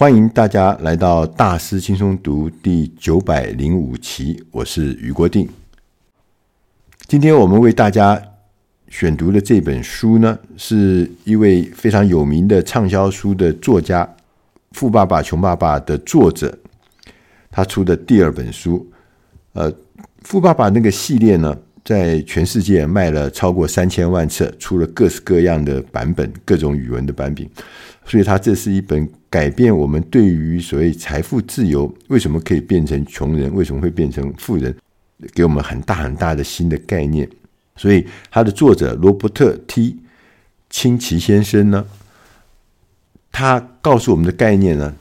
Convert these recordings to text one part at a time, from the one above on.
欢迎大家来到大师轻松读第九百零五期，我是余国定。今天我们为大家选读的这本书呢，是一位非常有名的畅销书的作家《富爸爸穷爸爸》的作者，他出的第二本书。呃，《富爸爸》那个系列呢，在全世界卖了超过三千万册，出了各式各样的版本，各种语文的版本。所以，他这是一本改变我们对于所谓财富自由，为什么可以变成穷人，为什么会变成富人，给我们很大很大的新的概念。所以，他的作者罗伯特 T. 清崎先生呢，他告诉我们的概念呢，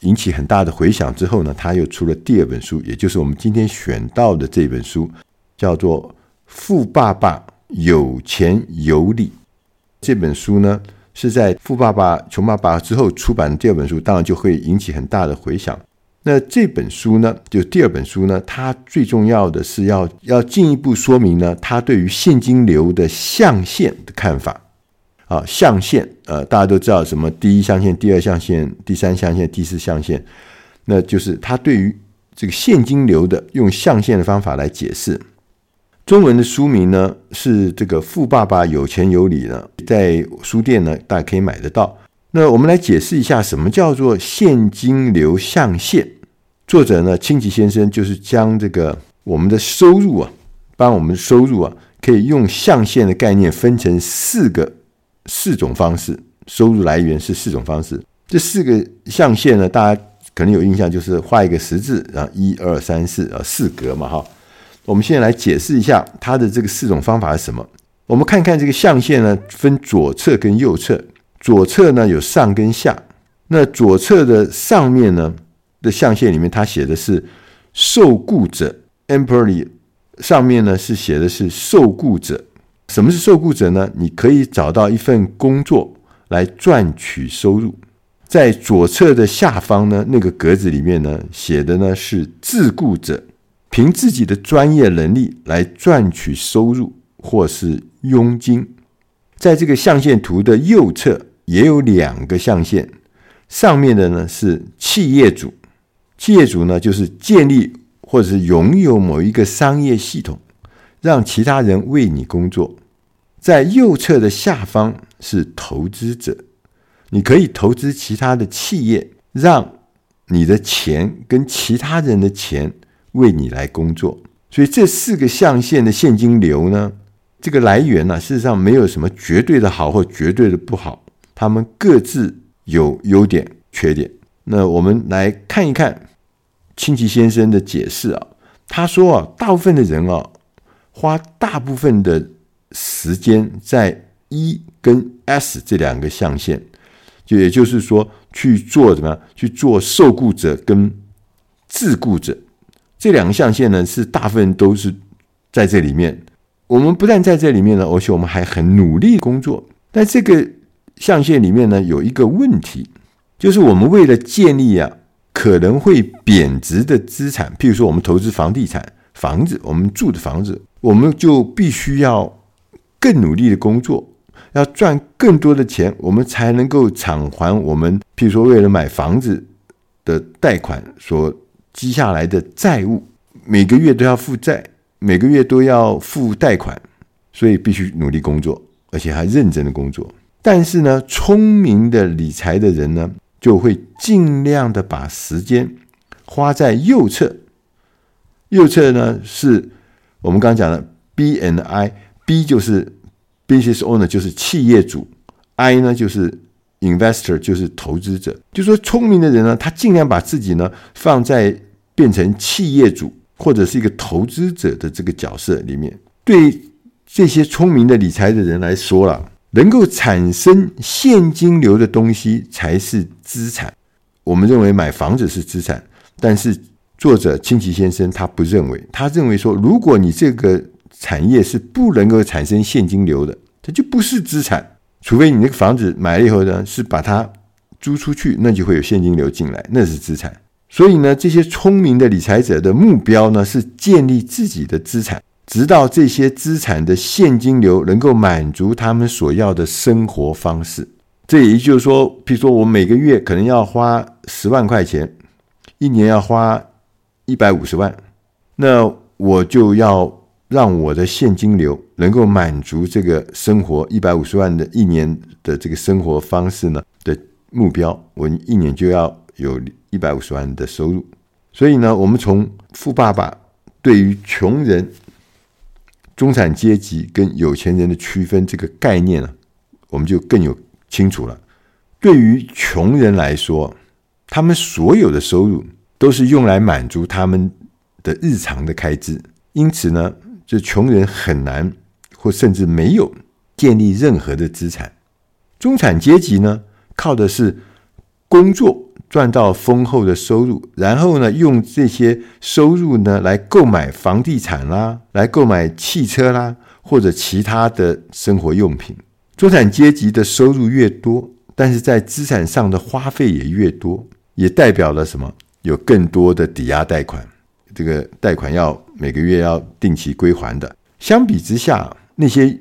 引起很大的回响之后呢，他又出了第二本书，也就是我们今天选到的这本书，叫做《富爸爸有钱有理》。这本书呢。是在《富爸爸穷爸爸》之后出版的第二本书，当然就会引起很大的回响。那这本书呢，就第二本书呢，它最重要的是要要进一步说明呢，他对于现金流的象限的看法。啊，象限，呃，大家都知道什么第一象限、第二象限、第三象限、第四象限，那就是他对于这个现金流的用象限的方法来解释。中文的书名呢是这个《富爸爸有钱有理》呢，在书店呢大家可以买得到。那我们来解释一下什么叫做现金流象限。作者呢，清崎先生就是将这个我们的收入啊，帮我们的收入啊，可以用象限的概念分成四个四种方式，收入来源是四种方式。这四个象限呢，大家可能有印象，就是画一个十字，然后一二三四啊，四格嘛，哈。我们现在来解释一下它的这个四种方法是什么。我们看看这个象限呢，分左侧跟右侧。左侧呢有上跟下。那左侧的上面呢的象限里面，它写的是受雇者 （employee）。上面呢是写的是受雇者。什么是受雇者呢？你可以找到一份工作来赚取收入。在左侧的下方呢，那个格子里面呢写的呢是自雇者。凭自己的专业能力来赚取收入或是佣金，在这个象限图的右侧也有两个象限，上面的呢是企业主，企业主呢就是建立或者是拥有某一个商业系统，让其他人为你工作。在右侧的下方是投资者，你可以投资其他的企业，让你的钱跟其他人的钱。为你来工作，所以这四个象限的现金流呢，这个来源呢，事实上没有什么绝对的好或绝对的不好，他们各自有优点、缺点。那我们来看一看清崎先生的解释啊，他说啊，大部分的人啊，花大部分的时间在 E 跟 S 这两个象限，就也就是说去做什么？去做受雇者跟自雇者。这两个象限呢，是大部分都是在这里面。我们不但在这里面呢，而且我们还很努力工作。但这个象限里面呢，有一个问题，就是我们为了建立啊可能会贬值的资产，譬如说我们投资房地产、房子，我们住的房子，我们就必须要更努力的工作，要赚更多的钱，我们才能够偿还我们譬如说为了买房子的贷款所。积下来的债务，每个月都要负债，每个月都要付贷款，所以必须努力工作，而且还认真的工作。但是呢，聪明的理财的人呢，就会尽量的把时间花在右侧。右侧呢，是我们刚讲的 B and I，B 就是 business owner，就是企业主，I 呢就是。Investor 就是投资者，就说聪明的人呢，他尽量把自己呢放在变成企业主或者是一个投资者的这个角色里面。对这些聪明的理财的人来说了，能够产生现金流的东西才是资产。我们认为买房子是资产，但是作者清崎先生他不认为，他认为说，如果你这个产业是不能够产生现金流的，它就不是资产。除非你那个房子买了以后呢，是把它租出去，那就会有现金流进来，那是资产。所以呢，这些聪明的理财者的目标呢，是建立自己的资产，直到这些资产的现金流能够满足他们所要的生活方式。这也就是说，比如说我每个月可能要花十万块钱，一年要花一百五十万，那我就要让我的现金流能够满足这个生活一百五十万的一年的这个生活方式呢的目标，我一年就要有一百五十万的收入。所以呢，我们从富爸爸对于穷人、中产阶级跟有钱人的区分这个概念呢，我们就更有。清楚了，对于穷人来说，他们所有的收入都是用来满足他们的日常的开支，因此呢，这穷人很难或甚至没有建立任何的资产。中产阶级呢，靠的是工作赚到丰厚的收入，然后呢，用这些收入呢来购买房地产啦，来购买汽车啦，或者其他的生活用品。中产阶级的收入越多，但是在资产上的花费也越多，也代表了什么？有更多的抵押贷款，这个贷款要每个月要定期归还的。相比之下，那些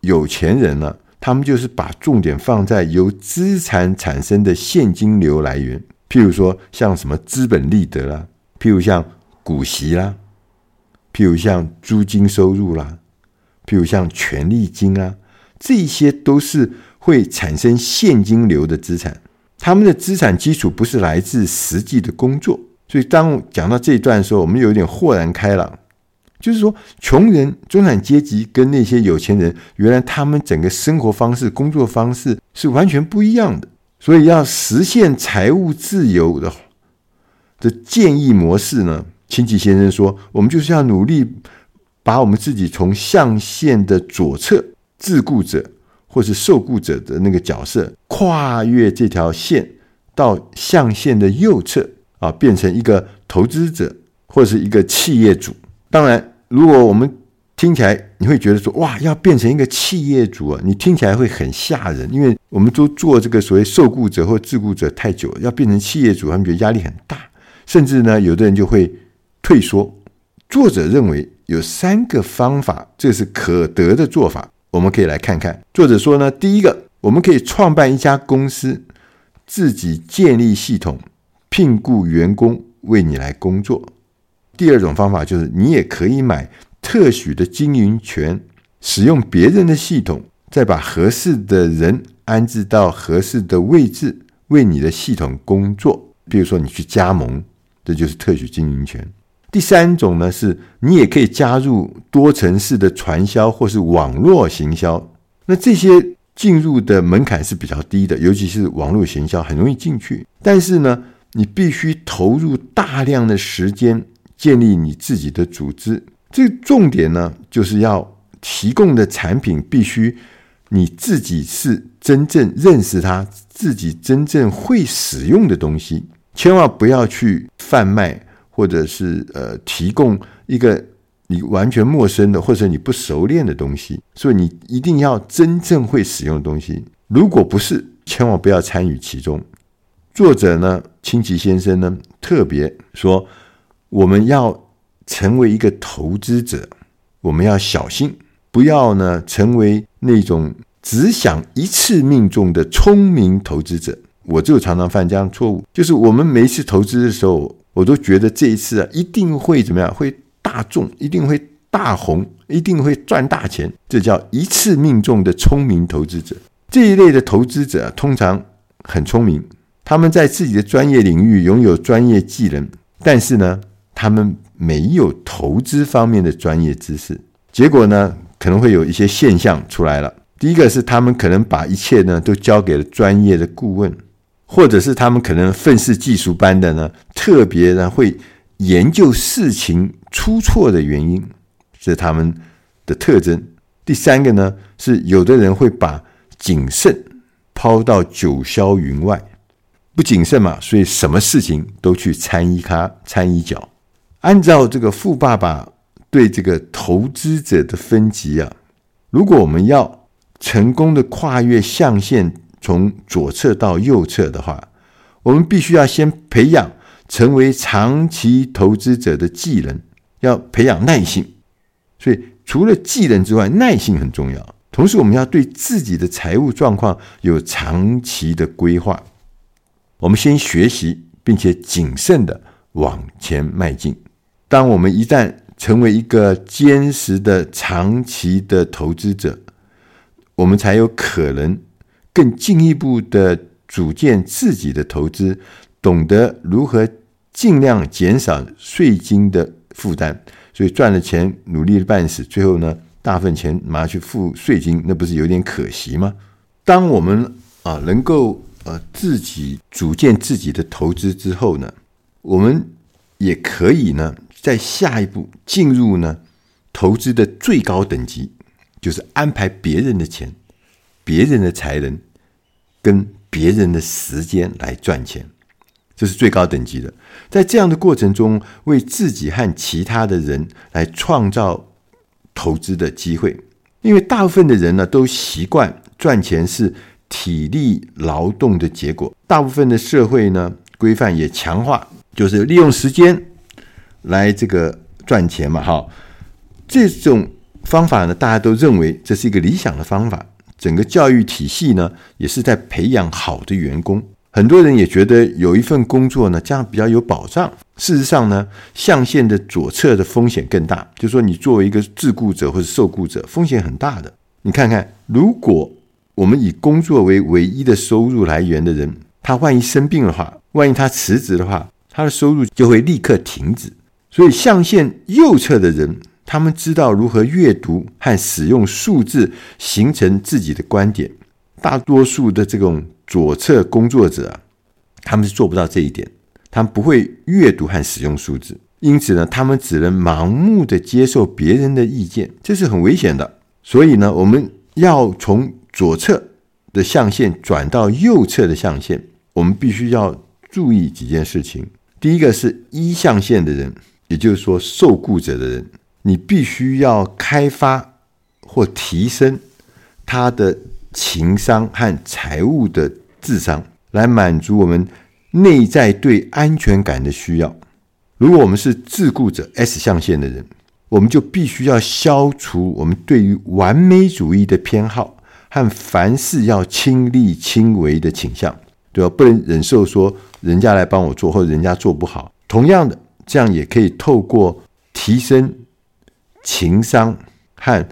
有钱人呢，他们就是把重点放在由资产产生的现金流来源，譬如说像什么资本利得啦，譬如像股息啦，譬如像租金收入啦，譬如像权利金啊。这些都是会产生现金流的资产，他们的资产基础不是来自实际的工作，所以当讲到这一段的时候，我们有点豁然开朗，就是说，穷人、中产阶级跟那些有钱人，原来他们整个生活方式、工作方式是完全不一样的，所以要实现财务自由的的建议模式呢，清崎先生说，我们就是要努力把我们自己从象限的左侧。自雇者或是受雇者的那个角色，跨越这条线到象限的右侧啊，变成一个投资者或者是一个企业主。当然，如果我们听起来你会觉得说哇，要变成一个企业主啊，你听起来会很吓人，因为我们都做这个所谓受雇者或自雇者太久了，要变成企业主，他们觉得压力很大，甚至呢，有的人就会退缩。作者认为有三个方法，这是可得的做法。我们可以来看看，作者说呢，第一个，我们可以创办一家公司，自己建立系统，聘雇员工为你来工作。第二种方法就是，你也可以买特许的经营权，使用别人的系统，再把合适的人安置到合适的位置，为你的系统工作。比如说，你去加盟，这就是特许经营权。第三种呢，是你也可以加入多层式的传销或是网络行销。那这些进入的门槛是比较低的，尤其是网络行销很容易进去。但是呢，你必须投入大量的时间建立你自己的组织。这个重点呢，就是要提供的产品必须你自己是真正认识它、自己真正会使用的东西，千万不要去贩卖。或者是呃，提供一个你完全陌生的或者你不熟练的东西，所以你一定要真正会使用的东西。如果不是，千万不要参与其中。作者呢，清崎先生呢，特别说，我们要成为一个投资者，我们要小心，不要呢成为那种只想一次命中的聪明投资者。我就常常犯这样错误，就是我们每一次投资的时候。我都觉得这一次啊，一定会怎么样？会大中，一定会大红，一定会赚大钱。这叫一次命中的聪明投资者。这一类的投资者通常很聪明，他们在自己的专业领域拥有专业技能，但是呢，他们没有投资方面的专业知识。结果呢，可能会有一些现象出来了。第一个是他们可能把一切呢都交给了专业的顾问。或者是他们可能愤世嫉俗般的呢，特别呢会研究事情出错的原因，这是他们的特征。第三个呢是有的人会把谨慎抛到九霄云外，不谨慎嘛，所以什么事情都去掺一咖掺一脚。按照这个富爸爸对这个投资者的分级啊，如果我们要成功的跨越象限。从左侧到右侧的话，我们必须要先培养成为长期投资者的技能，要培养耐性。所以，除了技能之外，耐性很重要。同时，我们要对自己的财务状况有长期的规划。我们先学习，并且谨慎地往前迈进。当我们一旦成为一个坚实的长期的投资者，我们才有可能更进一步的组建自己的投资，懂得如何尽量减少税金的负担。所以赚了钱，努力了半死，最后呢，大部分钱拿去付税金，那不是有点可惜吗？当我们啊能够呃自己组建自己的投资之后呢，我们也可以呢。在下一步进入呢，投资的最高等级，就是安排别人的钱、别人的才能跟别人的时间来赚钱，这是最高等级的。在这样的过程中，为自己和其他的人来创造投资的机会，因为大部分的人呢都习惯赚钱是体力劳动的结果，大部分的社会呢规范也强化，就是利用时间。来这个赚钱嘛，哈，这种方法呢，大家都认为这是一个理想的方法。整个教育体系呢，也是在培养好的员工。很多人也觉得有一份工作呢，这样比较有保障。事实上呢，象限的左侧的风险更大，就是说你作为一个自雇者或者受雇者，风险很大的。你看看，如果我们以工作为唯一的收入来源的人，他万一生病的话，万一他辞职的话，他的收入就会立刻停止。所以，象限右侧的人，他们知道如何阅读和使用数字，形成自己的观点。大多数的这种左侧工作者啊，他们是做不到这一点。他们不会阅读和使用数字，因此呢，他们只能盲目的接受别人的意见，这是很危险的。所以呢，我们要从左侧的象限转到右侧的象限，我们必须要注意几件事情。第一个是一象限的人。也就是说，受雇者的人，你必须要开发或提升他的情商和财务的智商，来满足我们内在对安全感的需要。如果我们是自雇者 S 象限的人，我们就必须要消除我们对于完美主义的偏好和凡事要亲力亲为的倾向，对吧？不能忍受说人家来帮我做，或者人家做不好。同样的。这样也可以透过提升情商和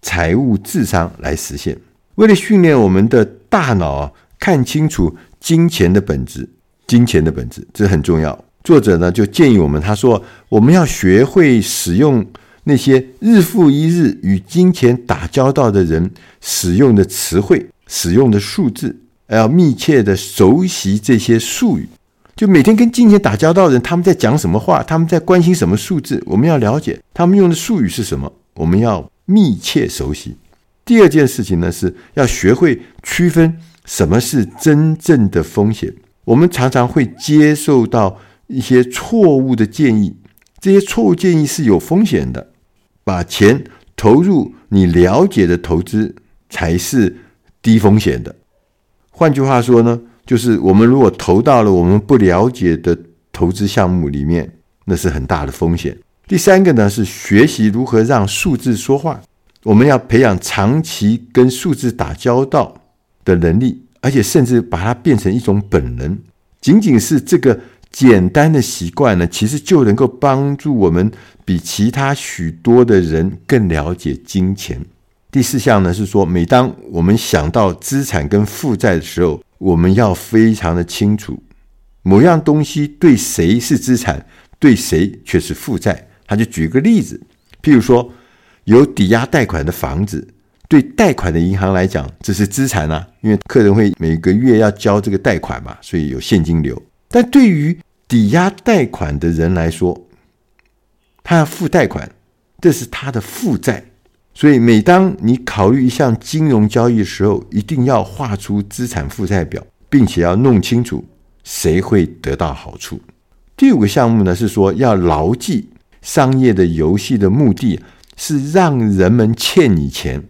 财务智商来实现。为了训练我们的大脑，看清楚金钱的本质，金钱的本质这很重要。作者呢就建议我们，他说我们要学会使用那些日复一日与金钱打交道的人使用的词汇、使用的数字，要密切的熟悉这些术语。就每天跟金钱打交道的人，他们在讲什么话？他们在关心什么数字？我们要了解他们用的术语是什么，我们要密切熟悉。第二件事情呢，是要学会区分什么是真正的风险。我们常常会接受到一些错误的建议，这些错误建议是有风险的。把钱投入你了解的投资才是低风险的。换句话说呢？就是我们如果投到了我们不了解的投资项目里面，那是很大的风险。第三个呢，是学习如何让数字说话。我们要培养长期跟数字打交道的能力，而且甚至把它变成一种本能。仅仅是这个简单的习惯呢，其实就能够帮助我们比其他许多的人更了解金钱。第四项呢，是说每当我们想到资产跟负债的时候，我们要非常的清楚，某样东西对谁是资产，对谁却是负债。他就举个例子，譬如说，有抵押贷款的房子，对贷款的银行来讲，这是资产啊，因为客人会每个月要交这个贷款嘛，所以有现金流。但对于抵押贷款的人来说，他要付贷款，这是他的负债。所以，每当你考虑一项金融交易的时候，一定要画出资产负债表，并且要弄清楚谁会得到好处。第五个项目呢，是说要牢记商业的游戏的目的是让人们欠你钱，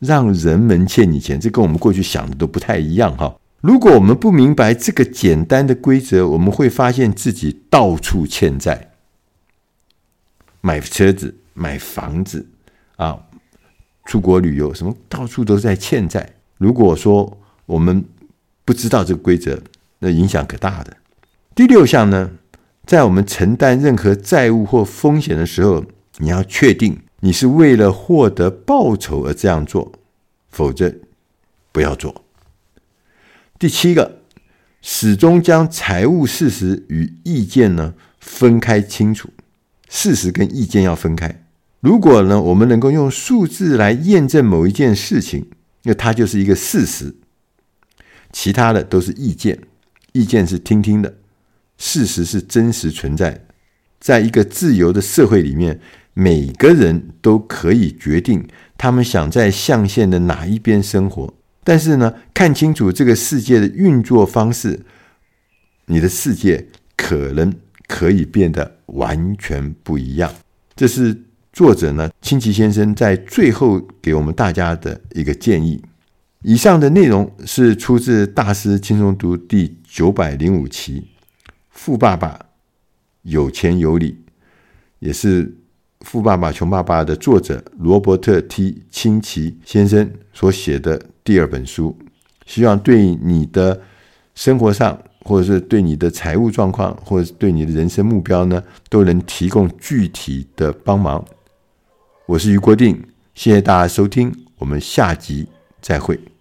让人们欠你钱，这跟我们过去想的都不太一样哈。如果我们不明白这个简单的规则，我们会发现自己到处欠债，买车子。买房子啊，出国旅游，什么到处都在欠债。如果说我们不知道这个规则，那影响可大的。第六项呢，在我们承担任何债务或风险的时候，你要确定你是为了获得报酬而这样做，否则不要做。第七个，始终将财务事实与意见呢分开清楚，事实跟意见要分开。如果呢，我们能够用数字来验证某一件事情，那它就是一个事实，其他的都是意见，意见是听听的。事实是真实存在，在一个自由的社会里面，每个人都可以决定他们想在象限的哪一边生活。但是呢，看清楚这个世界的运作方式，你的世界可能可以变得完全不一样。这是作者呢，清崎先生在最后给我们大家的一个建议。以上的内容是出自《大师轻松读》第九百零五期。富爸爸有钱有理，也是《富爸爸穷爸爸》的作者罗伯特 ·T· 清崎先生所写的第二本书。希望对你的生活上，或者是对你的财务状况，或者是对你的人生目标呢，都能提供具体的帮忙。我是余国定，谢谢大家收听，我们下集再会。